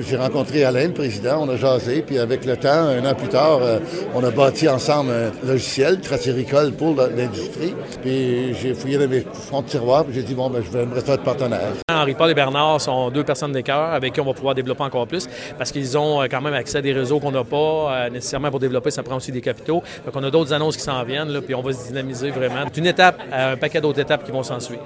j'ai rencontré Alain, le président, on a jasé, puis avec le temps, un an plus tard, euh, on a bâti ensemble un logiciel, Tracéricole pour l'industrie. Puis j'ai fouillé dans mes fonds de tiroir, puis j'ai dit, bon, ben, je vais me être partenaire. Henri-Paul et Bernard sont deux personnes de cœur avec qui on va pouvoir développer encore plus parce qu'ils ont euh, quand même accès à des réseaux qu'on n'a pas euh, nécessairement pour développer. Ça prend aussi des capitaux. Donc, on a d'autres annonces qui s'en viennent, là, puis on va se dynamiser vraiment. C'est une étape, un paquet d'autres étapes qui vont s'en suivre.